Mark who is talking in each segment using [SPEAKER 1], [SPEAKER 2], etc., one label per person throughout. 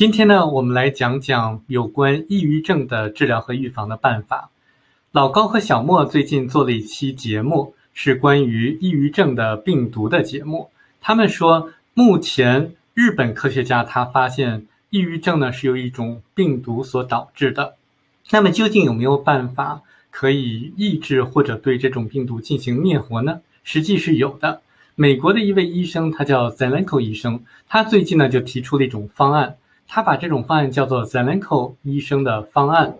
[SPEAKER 1] 今天呢，我们来讲讲有关抑郁症的治疗和预防的办法。老高和小莫最近做了一期节目，是关于抑郁症的病毒的节目。他们说，目前日本科学家他发现，抑郁症呢是由一种病毒所导致的。那么，究竟有没有办法可以抑制或者对这种病毒进行灭活呢？实际是有的。美国的一位医生，他叫 Zelenko 医生，他最近呢就提出了一种方案，他把这种方案叫做 Zelenko 医生的方案。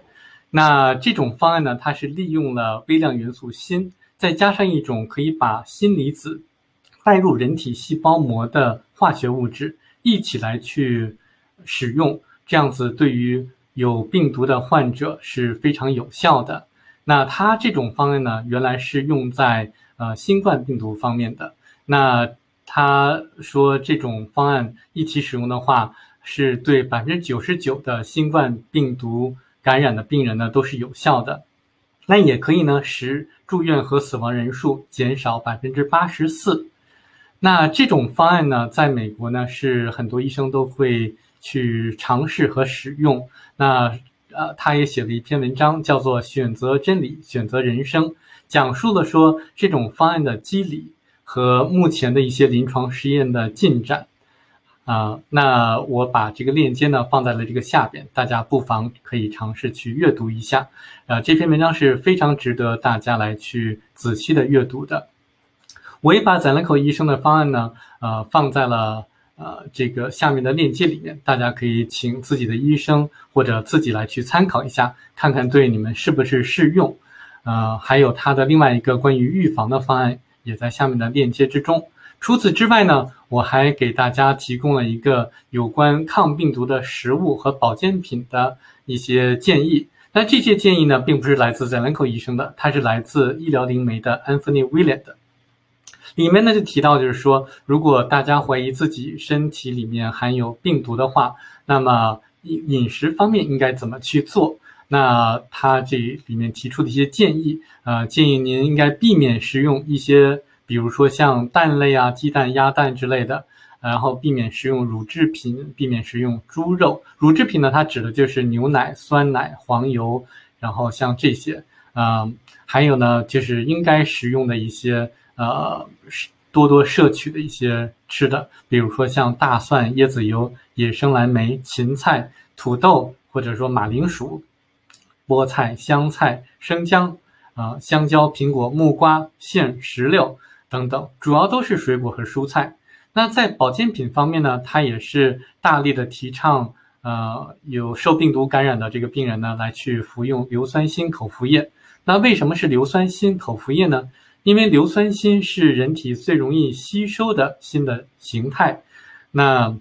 [SPEAKER 1] 那这种方案呢，它是利用了微量元素锌，再加上一种可以把锌离子带入人体细胞膜的化学物质，一起来去使用，这样子对于有病毒的患者是非常有效的。那他这种方案呢，原来是用在呃新冠病毒方面的。那他说这种方案一起使用的话，是对百分之九十九的新冠病毒感染的病人呢都是有效的。那也可以呢使住院和死亡人数减少百分之八十四。那这种方案呢，在美国呢是很多医生都会去尝试和使用。那呃，他也写了一篇文章，叫做《选择真理，选择人生》，讲述了说这种方案的机理和目前的一些临床实验的进展。啊，那我把这个链接呢放在了这个下边，大家不妨可以尝试去阅读一下。啊，这篇文章是非常值得大家来去仔细的阅读的。我也把宰了口医生的方案呢，呃，放在了。呃，这个下面的链接里面，大家可以请自己的医生或者自己来去参考一下，看看对你们是不是适用。呃，还有它的另外一个关于预防的方案也在下面的链接之中。除此之外呢，我还给大家提供了一个有关抗病毒的食物和保健品的一些建议。那这些建议呢，并不是来自 Zelenko 医生的，它是来自医疗灵媒的 Anthony William 的。里面呢就提到，就是说，如果大家怀疑自己身体里面含有病毒的话，那么饮饮食方面应该怎么去做？那他这里面提出的一些建议，呃，建议您应该避免食用一些，比如说像蛋类啊、鸡蛋、鸭蛋之类的，然后避免食用乳制品，避免食用猪肉。乳制品呢，它指的就是牛奶、酸奶、黄油，然后像这些，嗯，还有呢，就是应该食用的一些。呃，多多摄取的一些吃的，比如说像大蒜、椰子油、野生蓝莓、芹菜、土豆，或者说马铃薯、菠菜、香菜、生姜，啊，香蕉、苹果、木瓜、杏、石榴等等，主要都是水果和蔬菜。那在保健品方面呢，它也是大力的提倡，呃，有受病毒感染的这个病人呢，来去服用硫酸锌口服液。那为什么是硫酸锌口服液呢？因为硫酸锌是人体最容易吸收的锌的形态，那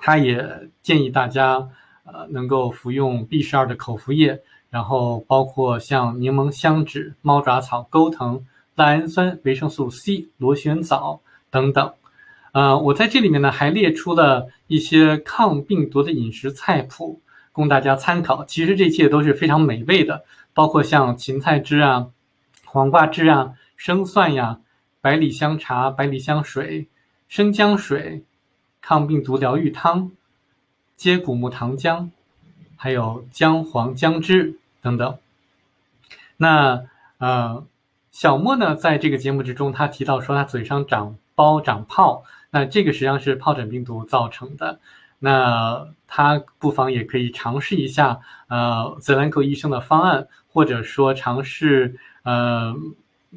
[SPEAKER 1] 他也建议大家呃能够服用 B 十二的口服液，然后包括像柠檬香脂、猫爪草、钩藤、赖氨酸、维生素 C、螺旋藻等等。呃，我在这里面呢还列出了一些抗病毒的饮食菜谱供大家参考。其实这些都是非常美味的，包括像芹菜汁啊、黄瓜汁啊。生蒜呀，百里香茶、百里香水、生姜水、抗病毒疗愈汤、接骨木糖浆，还有姜黄姜汁等等。那呃，小莫呢，在这个节目之中，他提到说他嘴上长包长泡，那这个实际上是疱疹病毒造成的。那他不妨也可以尝试一下呃泽兰科医生的方案，或者说尝试呃。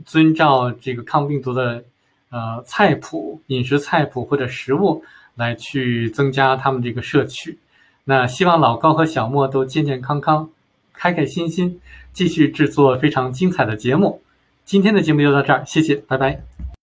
[SPEAKER 1] 遵照这个抗病毒的呃菜谱、饮食菜谱或者食物来去增加他们这个摄取。那希望老高和小莫都健健康康、开开心心，继续制作非常精彩的节目。今天的节目就到这儿，谢谢，拜拜。